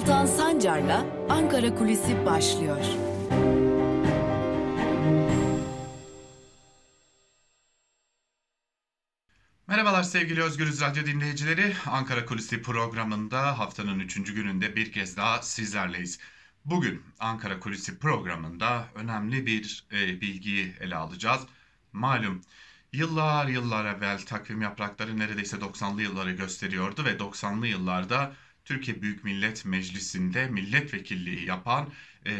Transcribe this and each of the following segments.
Altan Sancar'la Ankara Kulisi başlıyor. Merhabalar sevgili Özgürüz Radyo dinleyicileri. Ankara Kulisi programında haftanın 3. gününde bir kez daha sizlerleyiz. Bugün Ankara Kulisi programında önemli bir e, bilgiyi ele alacağız. Malum yıllar yıllar evvel takvim yaprakları neredeyse 90'lı yılları gösteriyordu ve 90'lı yıllarda Türkiye Büyük Millet Meclisi'nde milletvekilliği yapan e,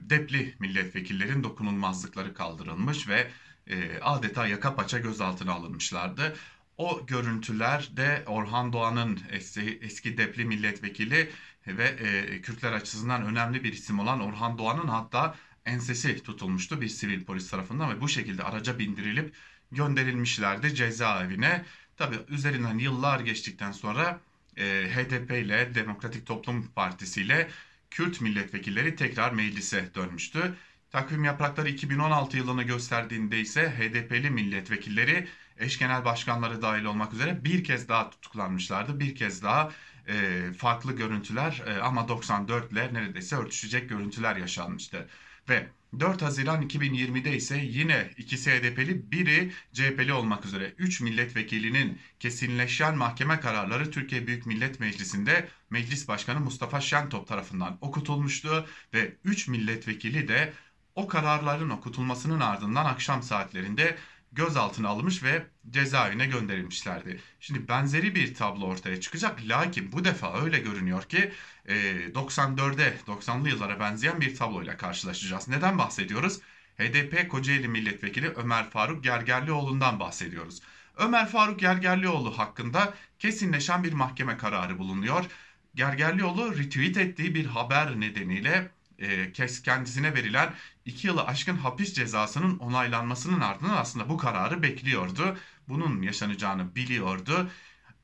depli milletvekillerin dokunulmazlıkları kaldırılmış ve e, adeta yaka paça gözaltına alınmışlardı. O görüntülerde Orhan Doğan'ın eski, eski depli milletvekili ve e, Kürtler açısından önemli bir isim olan Orhan Doğan'ın hatta ensesi tutulmuştu bir sivil polis tarafından ve bu şekilde araca bindirilip gönderilmişlerdi cezaevine. Tabi üzerinden yıllar geçtikten sonra e, HDP ile Demokratik Toplum Partisi ile Kürt milletvekilleri tekrar meclise dönmüştü. Takvim yaprakları 2016 yılını gösterdiğinde ise HDP'li milletvekilleri eş genel başkanları dahil olmak üzere bir kez daha tutuklanmışlardı. Bir kez daha e, farklı görüntüler e, ama 94 ile neredeyse örtüşecek görüntüler yaşanmıştı. Ve 4 Haziran 2020'de ise yine ikisi HDP'li biri CHP'li olmak üzere 3 milletvekilinin kesinleşen mahkeme kararları Türkiye Büyük Millet Meclisi'nde Meclis Başkanı Mustafa Şentop tarafından okutulmuştu ve 3 milletvekili de o kararların okutulmasının ardından akşam saatlerinde gözaltına alınmış ve cezaevine gönderilmişlerdi. Şimdi benzeri bir tablo ortaya çıkacak. Lakin bu defa öyle görünüyor ki 94'e 90'lı yıllara benzeyen bir tabloyla karşılaşacağız. Neden bahsediyoruz? HDP Kocaeli Milletvekili Ömer Faruk Gergerlioğlu'ndan bahsediyoruz. Ömer Faruk Gergerlioğlu hakkında kesinleşen bir mahkeme kararı bulunuyor. Gergerlioğlu retweet ettiği bir haber nedeniyle e, kendisine verilen 2 yılı aşkın hapis cezasının onaylanmasının ardından aslında bu kararı bekliyordu. Bunun yaşanacağını biliyordu.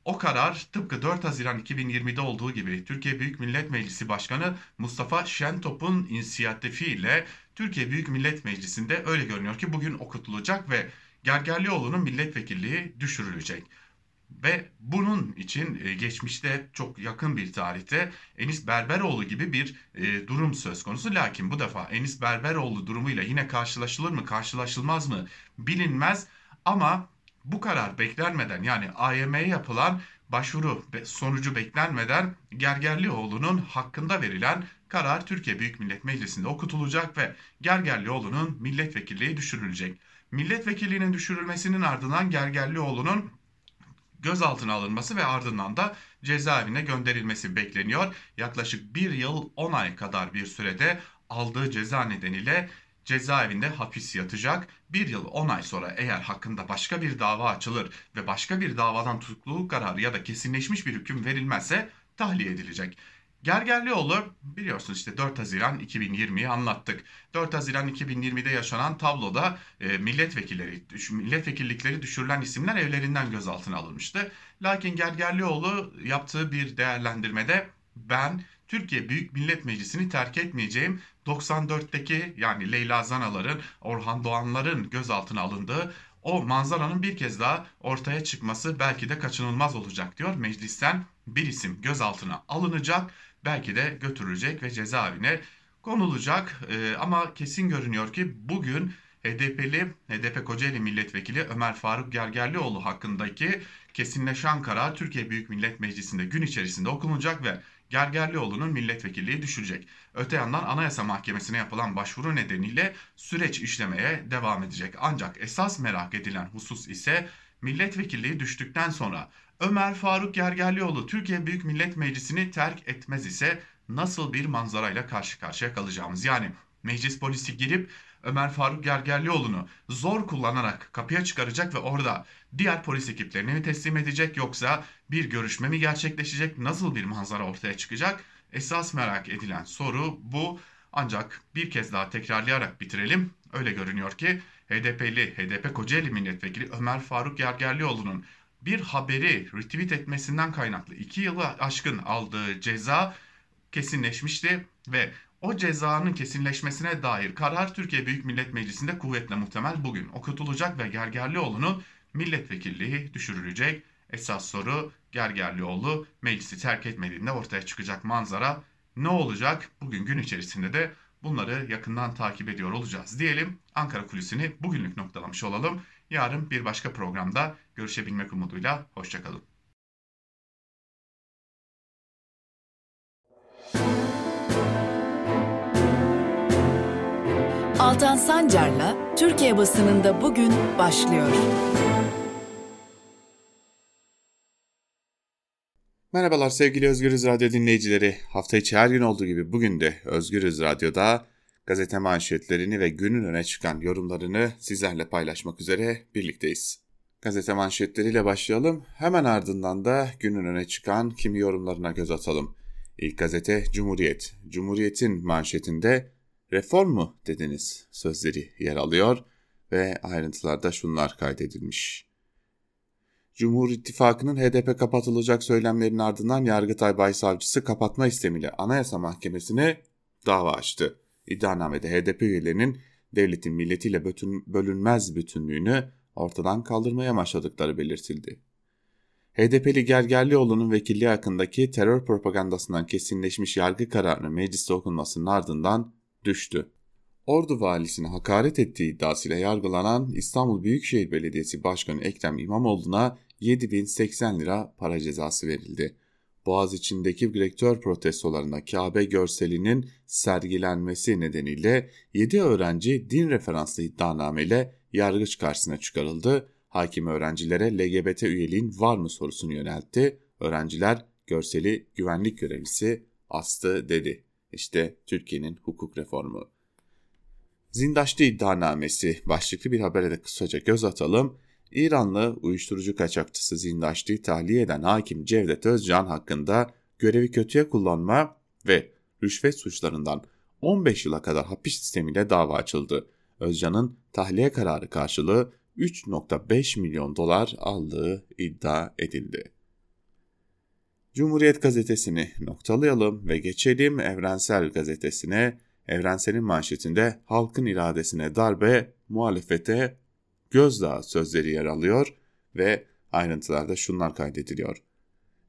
O karar tıpkı 4 Haziran 2020'de olduğu gibi Türkiye Büyük Millet Meclisi Başkanı Mustafa Şentop'un inisiyatifiyle Türkiye Büyük Millet Meclisi'nde öyle görünüyor ki bugün okutulacak ve Gergerlioğlu'nun milletvekilliği düşürülecek. Ve bunun için e, geçmişte çok yakın bir tarihte Enis Berberoğlu gibi bir e, durum söz konusu. Lakin bu defa Enis Berberoğlu durumuyla yine karşılaşılır mı karşılaşılmaz mı bilinmez. Ama bu karar beklenmeden yani AYM'ye yapılan başvuru sonucu beklenmeden Gergerlioğlu'nun hakkında verilen karar Türkiye Büyük Millet Meclisi'nde okutulacak ve Gergerlioğlu'nun milletvekilliği düşürülecek. Milletvekilliğinin düşürülmesinin ardından Gergerlioğlu'nun gözaltına alınması ve ardından da cezaevine gönderilmesi bekleniyor. Yaklaşık bir yıl 10 ay kadar bir sürede aldığı ceza nedeniyle cezaevinde hapis yatacak. Bir yıl 10 ay sonra eğer hakkında başka bir dava açılır ve başka bir davadan tutukluluk kararı ya da kesinleşmiş bir hüküm verilmezse tahliye edilecek. Gergerlioğlu biliyorsunuz işte 4 Haziran 2020'yi anlattık. 4 Haziran 2020'de yaşanan tabloda e, milletvekilleri, milletvekillikleri düşürülen isimler evlerinden gözaltına alınmıştı. Lakin Gergerlioğlu yaptığı bir değerlendirmede ben Türkiye Büyük Millet Meclisi'ni terk etmeyeceğim. 94'teki yani Leyla Zanaların, Orhan Doğanların gözaltına alındığı o manzaranın bir kez daha ortaya çıkması belki de kaçınılmaz olacak diyor. Meclisten bir isim gözaltına alınacak belki de götürülecek ve cezaevine konulacak. E, ama kesin görünüyor ki bugün HDP'li, HDP Kocaeli Milletvekili Ömer Faruk Gergerlioğlu hakkındaki kesinleşen karar Türkiye Büyük Millet Meclisi'nde gün içerisinde okunacak ve Gergerlioğlu'nun milletvekilliği düşülecek. Öte yandan Anayasa Mahkemesi'ne yapılan başvuru nedeniyle süreç işlemeye devam edecek. Ancak esas merak edilen husus ise milletvekilliği düştükten sonra Ömer Faruk Gergerlioğlu Türkiye Büyük Millet Meclisi'ni terk etmez ise nasıl bir manzarayla karşı karşıya kalacağımız. Yani meclis polisi girip Ömer Faruk Gergerlioğlu'nu zor kullanarak kapıya çıkaracak ve orada diğer polis ekiplerini mi teslim edecek yoksa bir görüşme mi gerçekleşecek? Nasıl bir manzara ortaya çıkacak? Esas merak edilen soru bu. Ancak bir kez daha tekrarlayarak bitirelim. Öyle görünüyor ki HDP'li, HDP Kocaeli Milletvekili Ömer Faruk Gergerlioğlu'nun bir haberi retweet etmesinden kaynaklı 2 yılı aşkın aldığı ceza kesinleşmişti ve o cezanın kesinleşmesine dair karar Türkiye Büyük Millet Meclisi'nde kuvvetle muhtemel bugün okutulacak ve Gergerlioğlu'nun milletvekilliği düşürülecek. Esas soru Gergerlioğlu meclisi terk etmediğinde ortaya çıkacak manzara ne olacak? Bugün gün içerisinde de bunları yakından takip ediyor olacağız diyelim. Ankara Kulisi'ni bugünlük noktalamış olalım. Yarın bir başka programda görüşebilmek umuduyla hoşçakalın. Altan Sancar'la Türkiye basınında bugün başlıyor. Merhabalar sevgili Özgürüz Radyo dinleyicileri. Hafta içi her gün olduğu gibi bugün de Özgürüz Radyo'da gazete manşetlerini ve günün öne çıkan yorumlarını sizlerle paylaşmak üzere birlikteyiz. Gazete manşetleriyle başlayalım. Hemen ardından da günün öne çıkan kimi yorumlarına göz atalım. İlk gazete Cumhuriyet. Cumhuriyet'in manşetinde reform mu dediniz sözleri yer alıyor ve ayrıntılarda şunlar kaydedilmiş. Cumhur İttifakı'nın HDP kapatılacak söylemlerinin ardından Yargıtay Başsavcısı kapatma istemiyle Anayasa Mahkemesi'ne dava açtı. İddianamede HDP üyelerinin devletin milletiyle bütün, bölünmez bütünlüğünü ortadan kaldırmaya başladıkları belirtildi. HDP'li Gergerlioğlu'nun vekilliği hakkındaki terör propagandasından kesinleşmiş yargı kararının mecliste okunmasının ardından düştü. Ordu valisine hakaret ettiği iddiasıyla yargılanan İstanbul Büyükşehir Belediyesi Başkanı Ekrem İmamoğlu'na 7080 lira para cezası verildi. Boğaz içindeki direktör protestolarında Kabe görselinin sergilenmesi nedeniyle 7 öğrenci din referanslı iddianameyle yargıç karşısına çıkarıldı. Hakim öğrencilere LGBT üyeliğin var mı sorusunu yöneltti. Öğrenciler görseli güvenlik görevlisi astı dedi. İşte Türkiye'nin hukuk reformu. Zindaşlı iddianamesi başlıklı bir habere de kısaca göz atalım. İranlı uyuşturucu kaçakçısı Zindaşlı'yı tahliye eden hakim Cevdet Özcan hakkında görevi kötüye kullanma ve rüşvet suçlarından 15 yıla kadar hapis sistemiyle dava açıldı. Özcan'ın tahliye kararı karşılığı 3.5 milyon dolar aldığı iddia edildi. Cumhuriyet gazetesini noktalayalım ve geçelim Evrensel gazetesine. Evrensel'in manşetinde halkın iradesine darbe, muhalefete gözdağı sözleri yer alıyor ve ayrıntılarda şunlar kaydediliyor.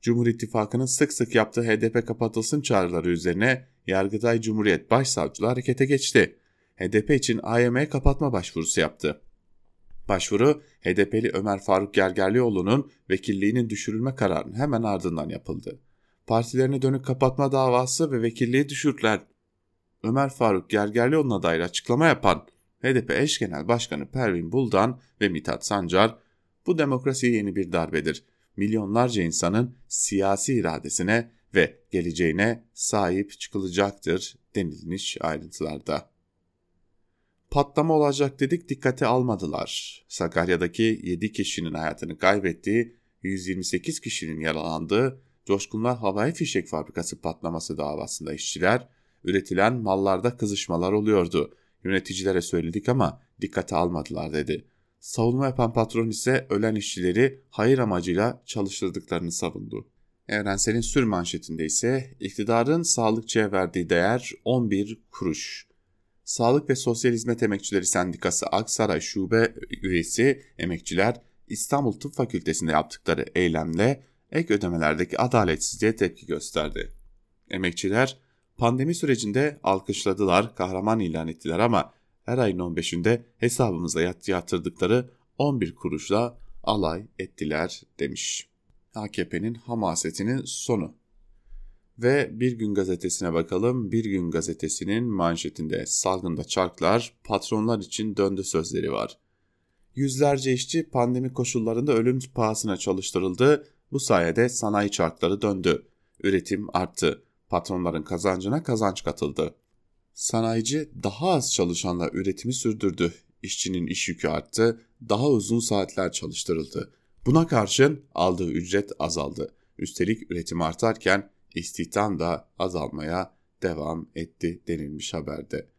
Cumhur İttifakı'nın sık sık yaptığı HDP kapatılsın çağrıları üzerine Yargıtay Cumhuriyet Başsavcılığı harekete geçti. HDP için AYM kapatma başvurusu yaptı. Başvuru HDP'li Ömer Faruk Gergerlioğlu'nun vekilliğinin düşürülme kararının hemen ardından yapıldı. Partilerine dönük kapatma davası ve vekilliği düşürdüler. Ömer Faruk Gergerlioğlu'na dair açıklama yapan HDP eş genel başkanı Pervin Buldan ve Mithat Sancar, bu demokrasi yeni bir darbedir. Milyonlarca insanın siyasi iradesine ve geleceğine sahip çıkılacaktır denilmiş ayrıntılarda. Patlama olacak dedik dikkate almadılar. Sakarya'daki 7 kişinin hayatını kaybettiği, 128 kişinin yaralandığı Coşkunlar Havai Fişek Fabrikası patlaması davasında işçiler, üretilen mallarda kızışmalar oluyordu. Yöneticilere söyledik ama dikkate almadılar dedi. Savunma yapan patron ise ölen işçileri hayır amacıyla çalıştırdıklarını savundu. Evrensel'in sür manşetinde ise iktidarın sağlıkçıya verdiği değer 11 kuruş. Sağlık ve Sosyal Hizmet Emekçileri Sendikası Aksaray Şube üyesi emekçiler İstanbul Tıp Fakültesi'nde yaptıkları eylemle ek ödemelerdeki adaletsizliğe tepki gösterdi. Emekçiler pandemi sürecinde alkışladılar, kahraman ilan ettiler ama her ayın 15'inde hesabımıza yatırdıkları 11 kuruşla alay ettiler demiş. AKP'nin hamasetinin sonu. Ve Bir Gün Gazetesi'ne bakalım. Bir Gün Gazetesi'nin manşetinde salgında çarklar patronlar için döndü sözleri var. Yüzlerce işçi pandemi koşullarında ölüm pahasına çalıştırıldı. Bu sayede sanayi çarkları döndü. Üretim arttı. Patronların kazancına kazanç katıldı. Sanayici daha az çalışanla üretimi sürdürdü. İşçinin iş yükü arttı. Daha uzun saatler çalıştırıldı. Buna karşın aldığı ücret azaldı. Üstelik üretim artarken istihdam da azalmaya devam etti denilmiş haberde.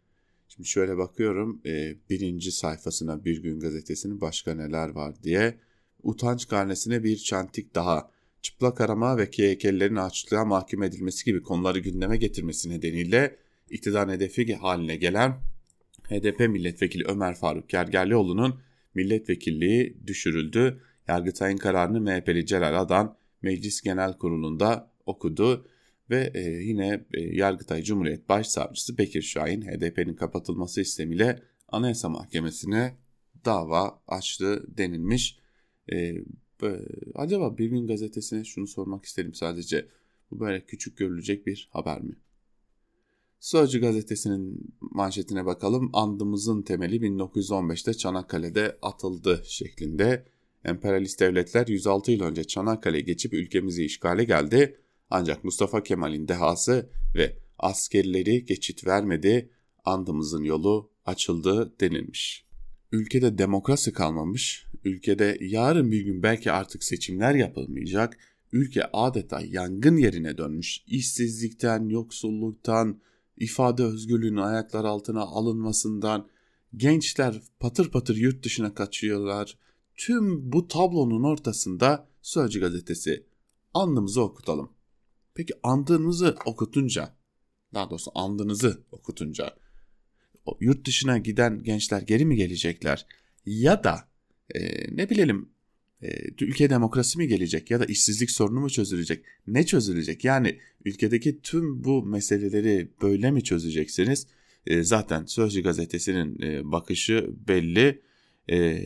Şimdi şöyle bakıyorum e, birinci sayfasına Bir Gün Gazetesi'nin başka neler var diye. Utanç karnesine bir çantik daha. Çıplak arama ve KYK'lilerin açlığa mahkum edilmesi gibi konuları gündeme getirmesi nedeniyle iktidar hedefi haline gelen HDP milletvekili Ömer Faruk Gergerlioğlu'nun milletvekilliği düşürüldü. Yargıtay'ın kararını MHP'li Celal Adan Meclis Genel Kurulu'nda okudu ve e, yine e, Yargıtay Cumhuriyet Başsavcısı Bekir Şahin HDP'nin kapatılması istemiyle Anayasa Mahkemesi'ne dava açtı denilmiş. E, acaba Bir Gün Gazetesi'ne şunu sormak isterim sadece. Bu böyle küçük görülecek bir haber mi? Sözcü gazetesinin manşetine bakalım. Andımızın temeli 1915'te Çanakkale'de atıldı şeklinde. Emperyalist devletler 106 yıl önce Çanakkale'ye geçip ülkemizi işgale geldi. Ancak Mustafa Kemal'in dehası ve askerleri geçit vermedi. Andımızın yolu açıldı denilmiş. Ülkede demokrasi kalmamış. Ülkede yarın bir gün belki artık seçimler yapılmayacak. Ülke adeta yangın yerine dönmüş. İşsizlikten, yoksulluktan, ifade özgürlüğünün ayaklar altına alınmasından, gençler patır patır yurt dışına kaçıyorlar. Tüm bu tablonun ortasında Sözcü gazetesi andımızı okutalım. Peki andığınızı okutunca, daha doğrusu andınızı okutunca yurt dışına giden gençler geri mi gelecekler? Ya da e, ne bilelim e, ülke demokrasi mi gelecek ya da işsizlik sorunu mu çözülecek? Ne çözülecek? Yani ülkedeki tüm bu meseleleri böyle mi çözeceksiniz? E, zaten Sözcü gazetesinin e, bakışı belli. E,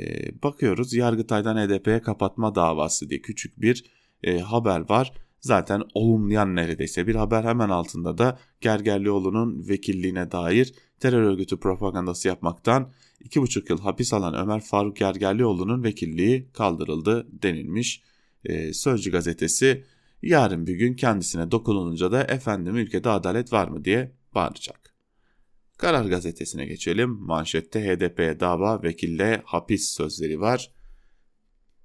bakıyoruz Yargıtay'dan HDP'ye kapatma davası diye küçük bir e, haber var. Zaten olumlayan neredeyse bir haber hemen altında da Gergerlioğlu'nun vekilliğine dair terör örgütü propagandası yapmaktan 2,5 yıl hapis alan Ömer Faruk Gergerlioğlu'nun vekilliği kaldırıldı denilmiş. Ee, Sözcü gazetesi yarın bir gün kendisine dokunulunca da efendim ülkede adalet var mı diye bağıracak. Karar gazetesine geçelim. Manşette HDP'ye dava vekille hapis sözleri var.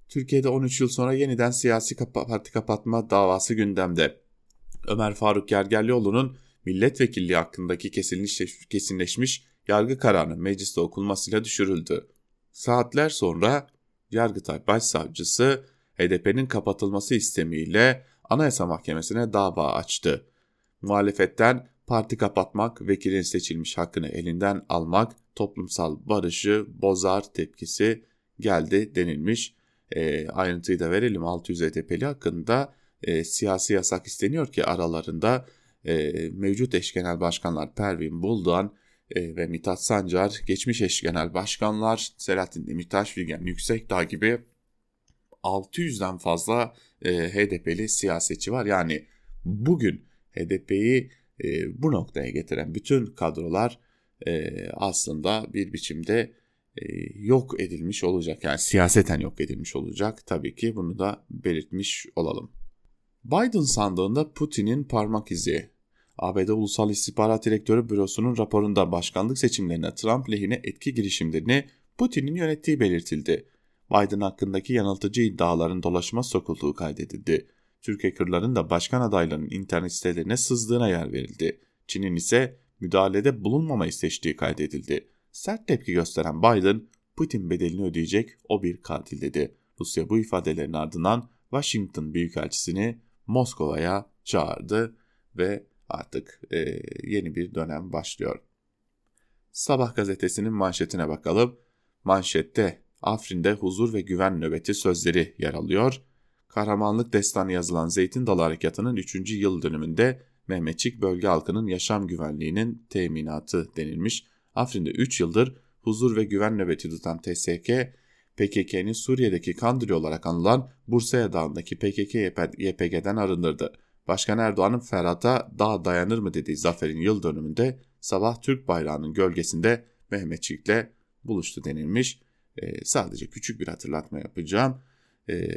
Türkiye'de 13 yıl sonra yeniden siyasi parti kapatma davası gündemde. Ömer Faruk Gergerlioğlu'nun milletvekilliği hakkındaki kesinleşmiş yargı kararı mecliste okunmasıyla düşürüldü. Saatler sonra Yargıtay Başsavcısı HDP'nin kapatılması istemiyle Anayasa Mahkemesi'ne dava açtı. Muhalefetten parti kapatmak, vekilin seçilmiş hakkını elinden almak toplumsal barışı bozar tepkisi geldi denilmiş. E, ayrıntıyı da verelim 600 HDP'li hakkında e, siyasi yasak isteniyor ki aralarında e, mevcut eş genel başkanlar Pervin Buldan e, ve Mithat Sancar, geçmiş eş genel başkanlar Selahattin Demirtaş, Figen Yüksekdağ gibi 600'den fazla e, HDP'li siyasetçi var. Yani bugün HDP'yi e, bu noktaya getiren bütün kadrolar e, aslında bir biçimde yok edilmiş olacak. Yani siyaseten yok edilmiş olacak. Tabii ki bunu da belirtmiş olalım. Biden sandığında Putin'in parmak izi. ABD Ulusal İstihbarat Direktörü Bürosu'nun raporunda başkanlık seçimlerine Trump lehine etki girişimlerini Putin'in yönettiği belirtildi. Biden hakkındaki yanıltıcı iddiaların dolaşıma sokulduğu kaydedildi. Türk hackerların da başkan adaylarının internet sitelerine sızdığına yer verildi. Çin'in ise müdahalede bulunmamayı seçtiği kaydedildi. Sert tepki gösteren Biden, Putin bedelini ödeyecek o bir katil dedi. Rusya bu ifadelerin ardından Washington Büyükelçisini Moskova'ya çağırdı ve artık e, yeni bir dönem başlıyor. Sabah gazetesinin manşetine bakalım. Manşette Afrin'de huzur ve güven nöbeti sözleri yer alıyor. Kahramanlık destanı yazılan Zeytin Dalı Harekatı'nın 3. yıl dönümünde Mehmetçik bölge halkının yaşam güvenliğinin teminatı denilmiş. Afrin'de 3 yıldır huzur ve güven nöbeti tutan TSK, PKK'nin Suriye'deki Kandili olarak anılan Bursa Dağı'ndaki PKK-YPG'den arındırdı. Başkan Erdoğan'ın Ferhat'a daha dayanır mı dediği zaferin yıl dönümünde sabah Türk bayrağının gölgesinde Mehmetçik'le buluştu denilmiş. Ee, sadece küçük bir hatırlatma yapacağım. Ee,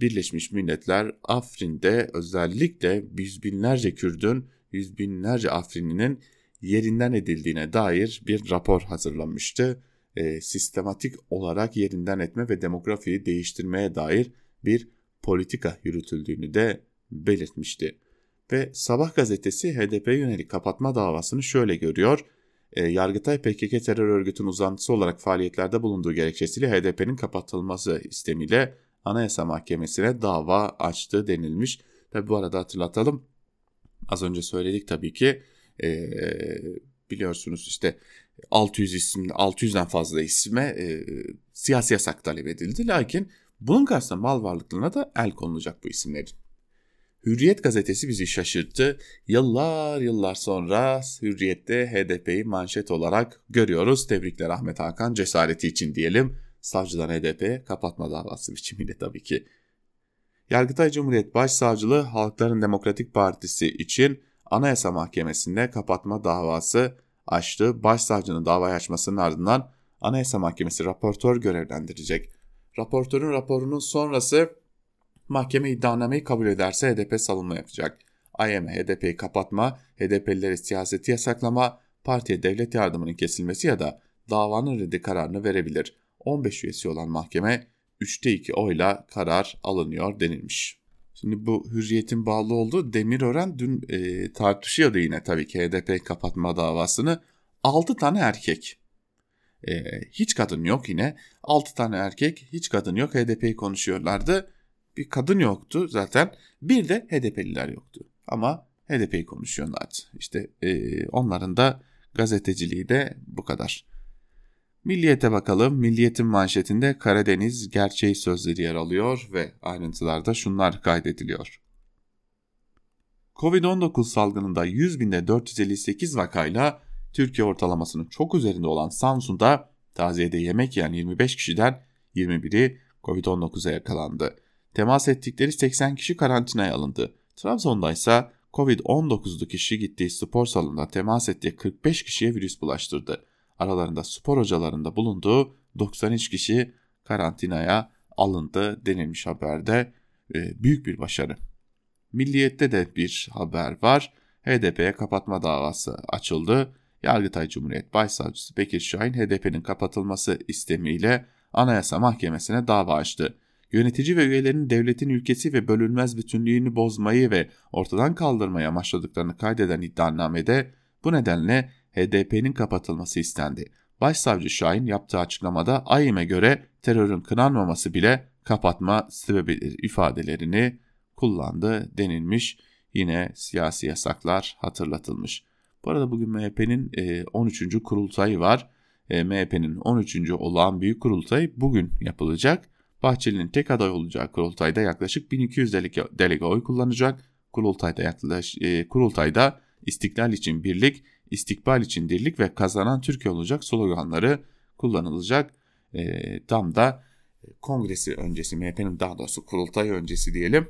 Birleşmiş Milletler Afrin'de özellikle yüz binlerce Kürdün, yüz binlerce Afrinli'nin yerinden edildiğine dair bir rapor hazırlanmıştı. E, sistematik olarak yerinden etme ve demografiyi değiştirmeye dair bir politika yürütüldüğünü de belirtmişti. Ve Sabah gazetesi HDP yönelik kapatma davasını şöyle görüyor. E, Yargıtay PKK terör örgütünün uzantısı olarak faaliyetlerde bulunduğu gerekçesiyle HDP'nin kapatılması istemiyle Anayasa Mahkemesi'ne dava açtı denilmiş. Tabi bu arada hatırlatalım. Az önce söyledik tabii ki e, biliyorsunuz işte 600 isim 600'den fazla isme e, siyasi yasak talep edildi. Lakin bunun karşısında mal varlıklarına da el konulacak bu isimlerin. Hürriyet gazetesi bizi şaşırttı. Yıllar yıllar sonra Hürriyet'te HDP'yi manşet olarak görüyoruz. Tebrikler Ahmet Hakan cesareti için diyelim. Savcıdan HDP kapatma davası biçimiyle tabii ki. Yargıtay Cumhuriyet Başsavcılığı Halkların Demokratik Partisi için Anayasa Mahkemesi'nde kapatma davası açtı. Başsavcının davayı açmasının ardından Anayasa Mahkemesi raportör görevlendirecek. Raportörün raporunun sonrası mahkeme iddianameyi kabul ederse HDP savunma yapacak. AYM HDP'yi kapatma, HDP'lileri siyaseti yasaklama, partiye devlet yardımının kesilmesi ya da davanın reddi kararını verebilir. 15 üyesi olan mahkeme 3'te 2 oyla karar alınıyor denilmiş. Şimdi bu hürriyetin bağlı olduğu Demirören dün e, tartışıyordu yine tabii ki HDP kapatma davasını. 6 tane erkek. E, hiç kadın yok yine. 6 tane erkek hiç kadın yok HDP'yi konuşuyorlardı. Bir kadın yoktu zaten. Bir de HDP'liler yoktu. Ama HDP'yi konuşuyorlardı. İşte e, onların da gazeteciliği de bu kadar. Milliyete bakalım. Milliyetin manşetinde Karadeniz gerçeği sözleri yer alıyor ve ayrıntılarda şunlar kaydediliyor. Covid-19 salgınında 100 binde 458 vakayla Türkiye ortalamasının çok üzerinde olan Samsun'da taziyede yemek yiyen 25 kişiden 21'i Covid-19'a yakalandı. Temas ettikleri 80 kişi karantinaya alındı. Trabzon'da ise Covid-19'lu kişi gittiği spor salonunda temas ettiği 45 kişiye virüs bulaştırdı aralarında spor hocalarında bulunduğu 93 kişi karantinaya alındı denilmiş haberde. E, büyük bir başarı. Milliyette de bir haber var. HDP'ye kapatma davası açıldı. Yargıtay Cumhuriyet Başsavcısı Bekir Şahin HDP'nin kapatılması istemiyle Anayasa Mahkemesi'ne dava açtı. Yönetici ve üyelerin devletin ülkesi ve bölünmez bütünlüğünü bozmayı ve ortadan kaldırmayı amaçladıklarını kaydeden iddianamede bu nedenle HDP'nin kapatılması istendi. Başsavcı Şahin yaptığı açıklamada AYİM'e göre terörün kınanmaması bile kapatma sebebidir ifadelerini kullandı denilmiş. Yine siyasi yasaklar hatırlatılmış. Bu arada bugün MHP'nin 13. E, kurultayı var. E, MHP'nin 13. olağan büyük kurultayı bugün yapılacak. Bahçeli'nin tek aday olacağı kurultayda yaklaşık 1200 delege, delege oy kullanacak. Kurultayda yaklaşık e, kurultayda İstiklal için birlik, istikbal için dirlik ve kazanan Türkiye olacak sloganları kullanılacak. E, tam da kongresi öncesi MHP'nin daha doğrusu kurultay öncesi diyelim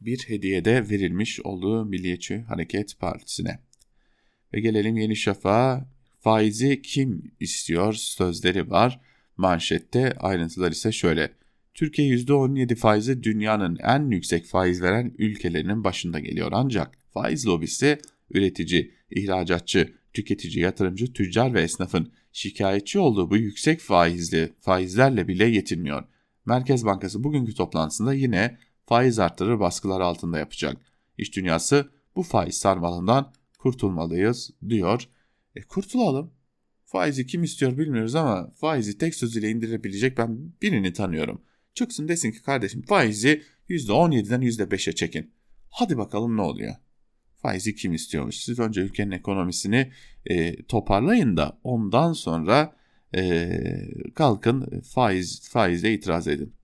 bir hediye de verilmiş olduğu Milliyetçi Hareket Partisi'ne. Ve gelelim Yeni Şafak'a faizi kim istiyor sözleri var. Manşette ayrıntılar ise şöyle. Türkiye %17 faizi dünyanın en yüksek faiz veren ülkelerinin başında geliyor ancak faiz lobisi üretici, ihracatçı, tüketici, yatırımcı, tüccar ve esnafın şikayetçi olduğu bu yüksek faizli faizlerle bile yetinmiyor. Merkez Bankası bugünkü toplantısında yine faiz artırır baskılar altında yapacak. İş dünyası bu faiz sarmalından kurtulmalıyız diyor. E kurtulalım. Faizi kim istiyor bilmiyoruz ama faizi tek sözüyle indirebilecek ben birini tanıyorum. Çıksın desin ki kardeşim faizi %17'den %5'e çekin. Hadi bakalım ne oluyor faizi kim istiyormuş? Siz önce ülkenin ekonomisini e, toparlayın da ondan sonra e, kalkın faiz faizle itiraz edin.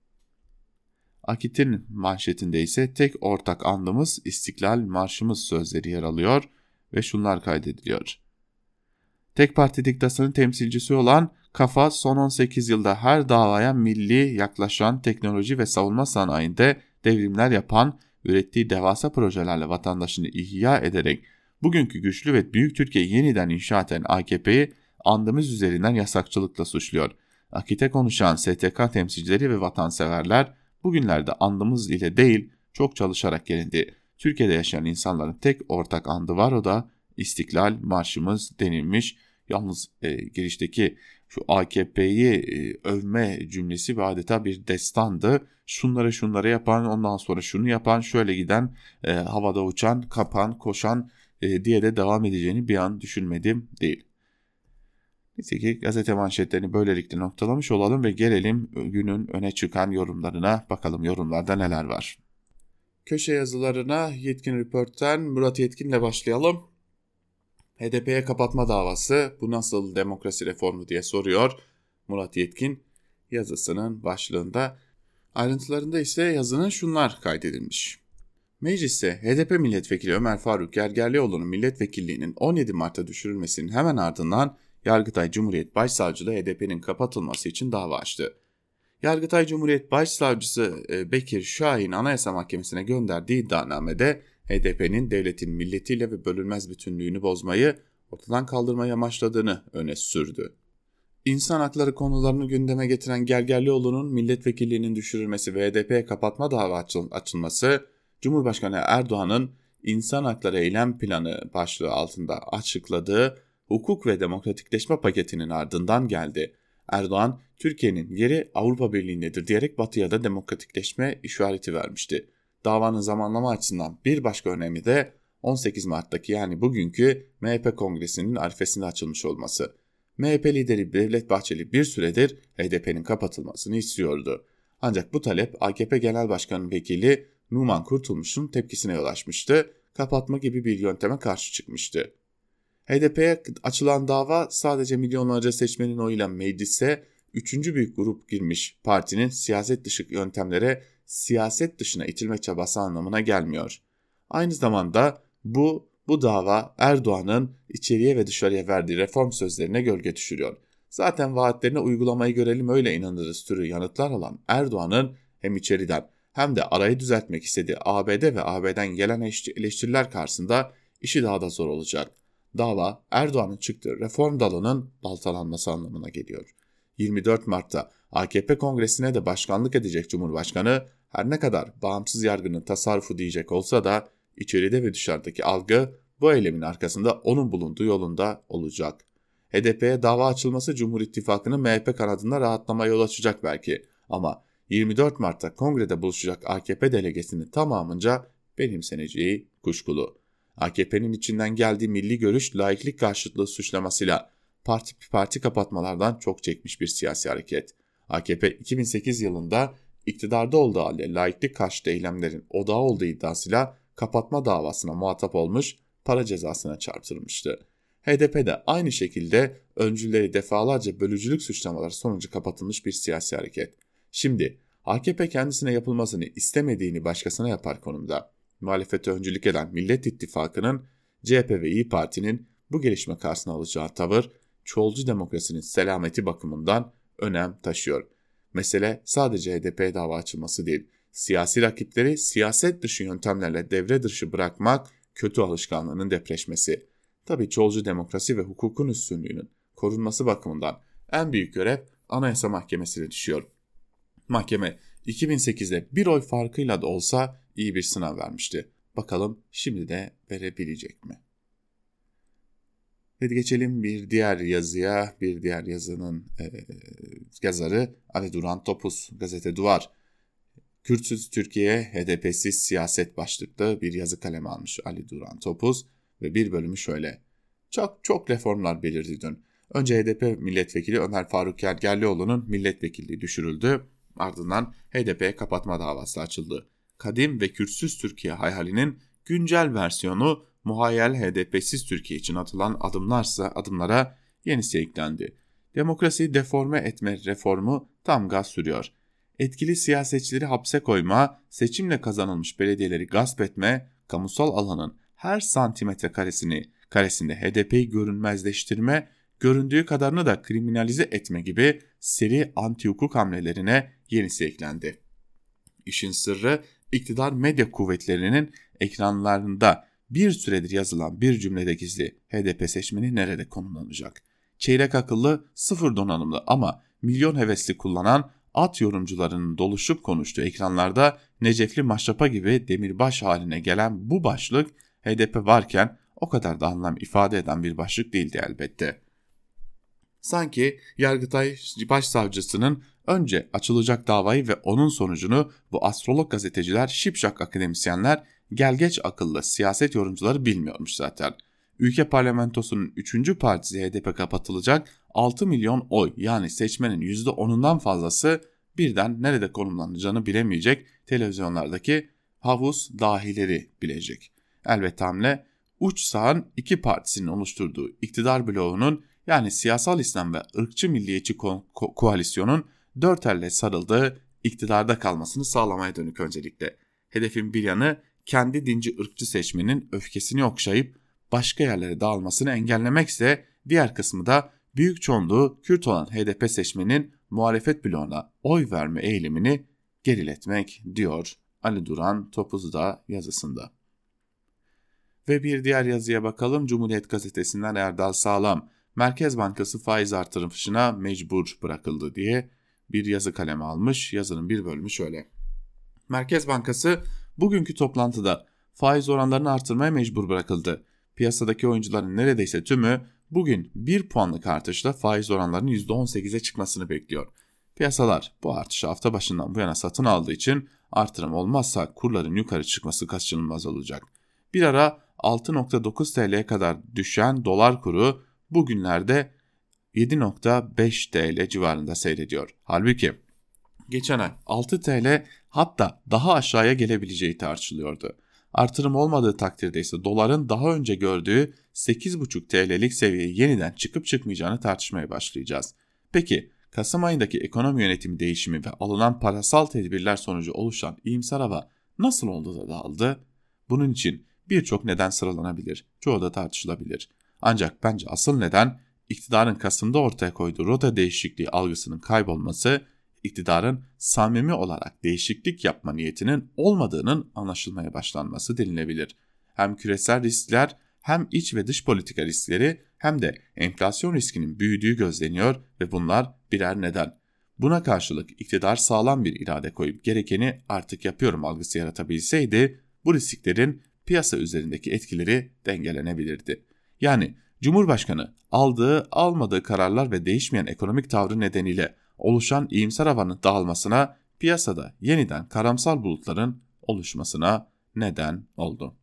Akit'in manşetinde ise tek ortak andımız İstiklal Marşımız sözleri yer alıyor ve şunlar kaydediliyor. Tek parti diktasının temsilcisi olan Kafa son 18 yılda her davaya milli yaklaşan teknoloji ve savunma sanayinde devrimler yapan ürettiği devasa projelerle vatandaşını ihya ederek bugünkü güçlü ve büyük Türkiye'yi yeniden inşa eden AKP'yi andımız üzerinden yasakçılıkla suçluyor. Akit'e konuşan STK temsilcileri ve vatanseverler bugünlerde andımız ile değil çok çalışarak gelindi. Türkiye'de yaşayan insanların tek ortak andı var o da İstiklal Marşımız denilmiş. Yalnız e, girişteki şu AKP'yi e, övme cümlesi ve adeta bir destandı. Şunları şunları yapan ondan sonra şunu yapan şöyle giden e, havada uçan kapan koşan e, diye de devam edeceğini bir an düşünmedim değil. Neyse ki gazete manşetlerini böylelikle noktalamış olalım ve gelelim günün öne çıkan yorumlarına bakalım yorumlarda neler var. Köşe yazılarına Yetkin Report'ten Murat Yetkin'le başlayalım. HDP'ye kapatma davası bu nasıl demokrasi reformu diye soruyor Murat Yetkin yazısının başlığında. Ayrıntılarında ise yazının şunlar kaydedilmiş. Mecliste HDP milletvekili Ömer Faruk Gergerlioğlu'nun milletvekilliğinin 17 Mart'ta düşürülmesinin hemen ardından Yargıtay Cumhuriyet Başsavcılığı HDP'nin kapatılması için dava açtı. Yargıtay Cumhuriyet Başsavcısı e, Bekir Şahin Anayasa Mahkemesi'ne gönderdiği iddianamede HDP'nin devletin milletiyle ve bölünmez bütünlüğünü bozmayı ortadan kaldırmaya amaçladığını öne sürdü. İnsan hakları konularını gündeme getiren Gergerlioğlu'nun milletvekilliğinin düşürülmesi ve HDP'ye kapatma dava açılması, Cumhurbaşkanı Erdoğan'ın insan hakları eylem planı başlığı altında açıkladığı hukuk ve demokratikleşme paketinin ardından geldi. Erdoğan, Türkiye'nin yeri Avrupa Birliği'ndedir diyerek Batı'ya da demokratikleşme işareti vermişti. Davanın zamanlama açısından bir başka önemi de 18 Mart'taki yani bugünkü MHP Kongresi'nin arifesinde açılmış olması. MHP lideri Devlet Bahçeli bir süredir HDP'nin kapatılmasını istiyordu. Ancak bu talep AKP Genel Başkanı Vekili Numan Kurtulmuş'un tepkisine yol açmıştı, kapatma gibi bir yönteme karşı çıkmıştı. HDP'ye açılan dava sadece milyonlarca seçmenin oyuyla meclise üçüncü büyük grup girmiş partinin siyaset dışı yöntemlere siyaset dışına itilme çabası anlamına gelmiyor. Aynı zamanda bu bu dava Erdoğan'ın içeriye ve dışarıya verdiği reform sözlerine gölge düşürüyor. Zaten vaatlerine uygulamayı görelim öyle inanırız türü yanıtlar alan Erdoğan'ın hem içeriden hem de arayı düzeltmek istediği ABD ve AB'den gelen eleştiriler karşısında işi daha da zor olacak. Dava Erdoğan'ın çıktığı reform dalının baltalanması anlamına geliyor. 24 Mart'ta AKP kongresine de başkanlık edecek Cumhurbaşkanı her ne kadar bağımsız yargının tasarrufu diyecek olsa da içeride ve dışarıdaki algı bu eylemin arkasında onun bulunduğu yolunda olacak. HDP'ye dava açılması Cumhur İttifakı'nın MHP kanadında rahatlama yol açacak belki ama 24 Mart'ta kongrede buluşacak AKP delegesinin tamamınca benimseneceği kuşkulu. AKP'nin içinden geldiği milli görüş laiklik karşıtlığı suçlamasıyla parti parti kapatmalardan çok çekmiş bir siyasi hareket. AKP 2008 yılında iktidarda olduğu halde laiklik karşıtı eylemlerin odağı olduğu iddiasıyla kapatma davasına muhatap olmuş, para cezasına çarptırmıştı. HDP de aynı şekilde öncüleri defalarca bölücülük suçlamaları sonucu kapatılmış bir siyasi hareket. Şimdi AKP kendisine yapılmasını istemediğini başkasına yapar konumda. Muhalefete öncülük eden Millet İttifakı'nın CHP ve İyi Parti'nin bu gelişme karşısına alacağı tavır çoğulcu demokrasinin selameti bakımından önem taşıyor. Mesele sadece HDP'ye dava açılması değil, siyasi rakipleri siyaset dışı yöntemlerle devre dışı bırakmak kötü alışkanlığının depreşmesi. Tabi çoğulcu demokrasi ve hukukun üstünlüğünün korunması bakımından en büyük görev Anayasa Mahkemesi'ne düşüyor. Mahkeme 2008'de bir oy farkıyla da olsa iyi bir sınav vermişti. Bakalım şimdi de verebilecek mi? Hadi geçelim bir diğer yazıya. Bir diğer yazının e, yazarı Ali Duran Topuz. Gazete Duvar. Kürtsüz Türkiye HDP'siz siyaset başlıklı bir yazı kaleme almış Ali Duran Topuz ve bir bölümü şöyle. Çok çok reformlar belirdi dün. Önce HDP milletvekili Ömer Faruk Gergerlioğlu'nun milletvekilliği düşürüldü. Ardından HDP'ye kapatma davası açıldı. Kadim ve Kürtsüz Türkiye hayalinin güncel versiyonu muhayyel HDP'siz Türkiye için atılan adımlarsa adımlara yenisi eklendi. Demokrasiyi deforme etme reformu tam gaz sürüyor. Etkili siyasetçileri hapse koyma, seçimle kazanılmış belediyeleri gasp etme, kamusal alanın her santimetre karesini karesinde HDP'yi görünmezleştirme, göründüğü kadarını da kriminalize etme gibi seri anti hukuk hamlelerine yenisi eklendi. İşin sırrı iktidar medya kuvvetlerinin ekranlarında bir süredir yazılan bir cümlede gizli HDP seçmeni nerede konumlanacak? Çeyrek akıllı, sıfır donanımlı ama milyon hevesli kullanan at yorumcularının doluşup konuştuğu ekranlarda Necefli Maşrapa gibi demirbaş haline gelen bu başlık HDP varken o kadar da anlam ifade eden bir başlık değildi elbette. Sanki Yargıtay Başsavcısının önce açılacak davayı ve onun sonucunu bu astrolog gazeteciler, şipşak akademisyenler, gelgeç akıllı siyaset yorumcuları bilmiyormuş zaten. Ülke parlamentosunun 3. partisi HDP kapatılacak 6 milyon oy yani seçmenin %10'undan fazlası birden nerede konumlanacağını bilemeyecek televizyonlardaki havuz dahileri bilecek. Elbette hamle uç sağın iki partisinin oluşturduğu iktidar bloğunun yani siyasal İslam ve ırkçı milliyetçi ko- ko- koalisyonun dört elle sarıldığı iktidarda kalmasını sağlamaya dönük öncelikle. Hedefin bir yanı kendi dinci ırkçı seçmenin öfkesini okşayıp başka yerlere dağılmasını engellemekse diğer kısmı da büyük çoğunluğu Kürt olan HDP seçmenin muhalefet bloğuna oy verme eğilimini geriletmek diyor Ali Duran Topuz'da yazısında. Ve bir diğer yazıya bakalım Cumhuriyet Gazetesi'nden Erdal Sağlam Merkez Bankası faiz artırışına mecbur bırakıldı diye bir yazı kaleme almış. Yazının bir bölümü şöyle. Merkez Bankası bugünkü toplantıda faiz oranlarını artırmaya mecbur bırakıldı. Piyasadaki oyuncuların neredeyse tümü bugün 1 puanlık artışla faiz oranlarının %18'e çıkmasını bekliyor. Piyasalar bu artışı hafta başından bu yana satın aldığı için artırım olmazsa kurların yukarı çıkması kaçınılmaz olacak. Bir ara 6.9 TL'ye kadar düşen dolar kuru bugünlerde 7.5 TL civarında seyrediyor. Halbuki geçen ay 6 TL hatta daha aşağıya gelebileceği tartışılıyordu. Artırım olmadığı takdirde ise doların daha önce gördüğü 8,5 TL'lik seviyeye yeniden çıkıp çıkmayacağını tartışmaya başlayacağız. Peki Kasım ayındaki ekonomi yönetimi değişimi ve alınan parasal tedbirler sonucu oluşan iyimser hava nasıl oldu da dağıldı? Bunun için birçok neden sıralanabilir, çoğu da tartışılabilir. Ancak bence asıl neden iktidarın Kasım'da ortaya koyduğu rota değişikliği algısının kaybolması, iktidarın samimi olarak değişiklik yapma niyetinin olmadığının anlaşılmaya başlanması denilebilir. Hem küresel riskler hem iç ve dış politika riskleri hem de enflasyon riskinin büyüdüğü gözleniyor ve bunlar birer neden. Buna karşılık iktidar sağlam bir irade koyup gerekeni artık yapıyorum algısı yaratabilseydi bu risklerin piyasa üzerindeki etkileri dengelenebilirdi. Yani Cumhurbaşkanı aldığı almadığı kararlar ve değişmeyen ekonomik tavrı nedeniyle oluşan iyimser havanın dağılmasına piyasada yeniden karamsal bulutların oluşmasına neden oldu.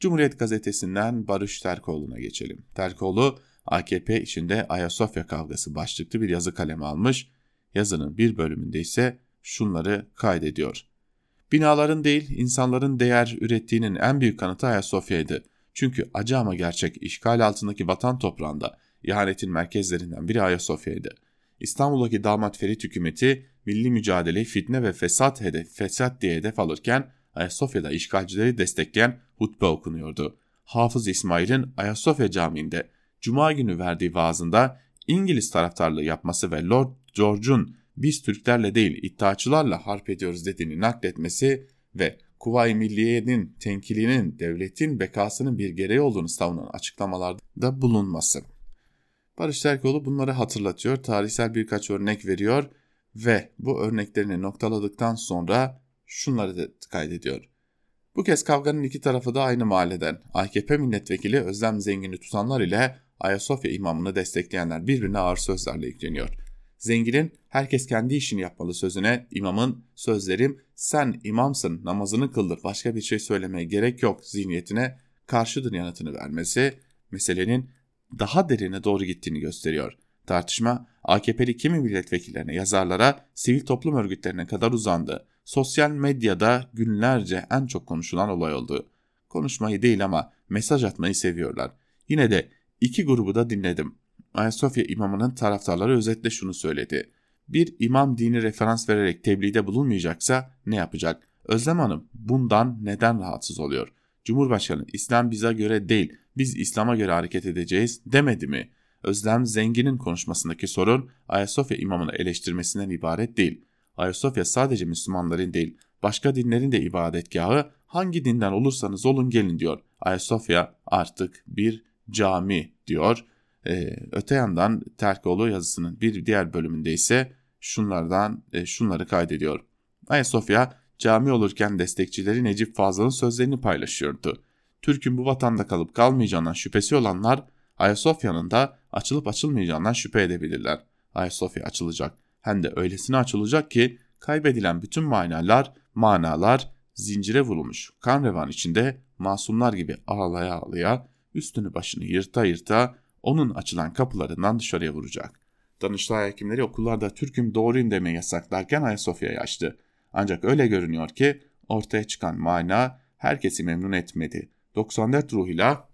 Cumhuriyet gazetesinden Barış Terkoğlu'na geçelim. Terkoğlu AKP içinde Ayasofya kavgası başlıklı bir yazı kaleme almış. Yazının bir bölümünde ise şunları kaydediyor. Binaların değil insanların değer ürettiğinin en büyük kanıtı Ayasofya'ydı. Çünkü acı ama gerçek işgal altındaki vatan toprağında ihanetin merkezlerinden biri Ayasofya'ydı. İstanbul'daki damat Ferit hükümeti milli mücadele, fitne ve fesat, hedef, fesat diye hedef alırken Ayasofya'da işgalcileri destekleyen hutbe okunuyordu. Hafız İsmail'in Ayasofya Camii'nde Cuma günü verdiği vaazında İngiliz taraftarlığı yapması ve Lord George'un biz Türklerle değil iddiaçılarla harp ediyoruz dediğini nakletmesi ve Kuvayi Milliye'nin tenkilinin devletin bekasının bir gereği olduğunu savunan açıklamalarda bulunması. Barış Terkoğlu bunları hatırlatıyor, tarihsel birkaç örnek veriyor ve bu örneklerini noktaladıktan sonra şunları da kaydediyor. Bu kez kavganın iki tarafı da aynı mahalleden. AKP milletvekili Özlem Zengin'i tutanlar ile Ayasofya imamını destekleyenler birbirine ağır sözlerle yükleniyor. Zengin'in herkes kendi işini yapmalı sözüne imamın sözlerim sen imamsın namazını kıldır başka bir şey söylemeye gerek yok zihniyetine karşıdır yanıtını vermesi meselenin daha derine doğru gittiğini gösteriyor. Tartışma AKP'li kimi milletvekillerine, yazarlara, sivil toplum örgütlerine kadar uzandı. Sosyal medyada günlerce en çok konuşulan olay oldu. Konuşmayı değil ama mesaj atmayı seviyorlar. Yine de iki grubu da dinledim. Ayasofya imamının taraftarları özetle şunu söyledi. Bir imam dini referans vererek tebliğde bulunmayacaksa ne yapacak? Özlem Hanım bundan neden rahatsız oluyor? Cumhurbaşkanı İslam bize göre değil biz İslam'a göre hareket edeceğiz demedi mi? Özlem Zengin'in konuşmasındaki sorun Ayasofya imamını eleştirmesinden ibaret değil. Ayasofya sadece Müslümanların değil başka dinlerin de ibadetgahı hangi dinden olursanız olun gelin diyor. Ayasofya artık bir cami diyor. Ee, öte yandan Terkoğlu yazısının bir diğer bölümünde ise şunlardan e, şunları kaydediyor. Ayasofya cami olurken destekçileri Necip Fazıl'ın sözlerini paylaşıyordu. Türk'ün bu vatanda kalıp kalmayacağından şüphesi olanlar Ayasofya'nın da açılıp açılmayacağından şüphe edebilirler. Ayasofya açılacak. Hem de öylesine açılacak ki kaybedilen bütün manalar, manalar zincire vurulmuş kan revan içinde masumlar gibi ağlaya ağlaya üstünü başını yırta yırta onun açılan kapılarından dışarıya vuracak. Danıştay hekimleri okullarda Türk'üm doğruyum demeyi yasaklarken Ayasofya'yı açtı. Ancak öyle görünüyor ki ortaya çıkan mana herkesi memnun etmedi. 94 ruhuyla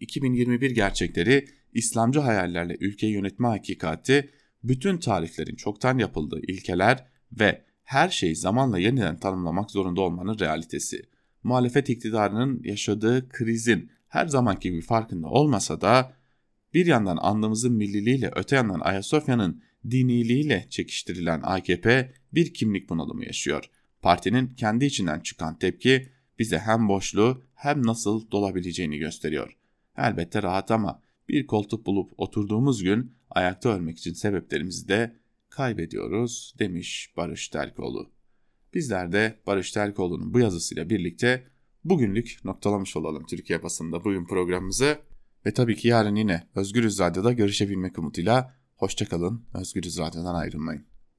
2021 gerçekleri, İslamcı hayallerle ülkeyi yönetme hakikati, bütün tarihlerin çoktan yapıldığı ilkeler ve her şeyi zamanla yeniden tanımlamak zorunda olmanın realitesi. muhalefet iktidarının yaşadığı krizin her zamanki gibi farkında olmasa da bir yandan andımızın milliliğiyle öte yandan Ayasofya'nın diniliğiyle çekiştirilen AKP bir kimlik bunalımı yaşıyor. Partinin kendi içinden çıkan tepki bize hem boşluğu hem nasıl dolabileceğini gösteriyor. Elbette rahat ama bir koltuk bulup oturduğumuz gün ayakta ölmek için sebeplerimizi de kaybediyoruz demiş Barış Terkoğlu. Bizler de Barış Terkoğlu'nun bu yazısıyla birlikte bugünlük noktalamış olalım Türkiye basında bugün programımızı. Ve tabii ki yarın yine Özgürüz Radyo'da görüşebilmek umuduyla hoşçakalın, Özgürüz Radyo'dan ayrılmayın.